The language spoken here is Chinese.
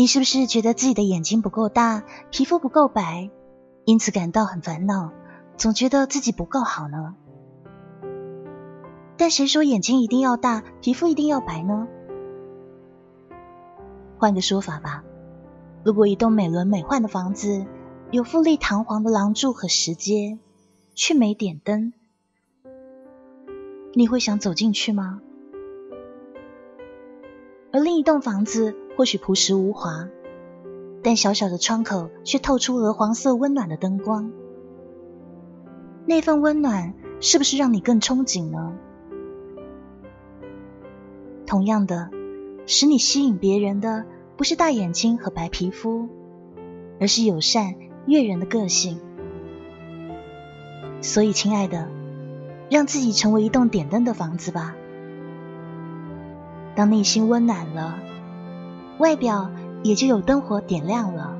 你是不是觉得自己的眼睛不够大，皮肤不够白，因此感到很烦恼，总觉得自己不够好呢？但谁说眼睛一定要大，皮肤一定要白呢？换个说法吧，如果一栋美轮美奂的房子有富丽堂皇的廊柱和石阶，却没点灯，你会想走进去吗？而另一栋房子或许朴实无华，但小小的窗口却透出鹅黄色温暖的灯光，那份温暖是不是让你更憧憬呢？同样的。使你吸引别人的不是大眼睛和白皮肤，而是友善悦人的个性。所以，亲爱的，让自己成为一栋点灯的房子吧。当内心温暖了，外表也就有灯火点亮了。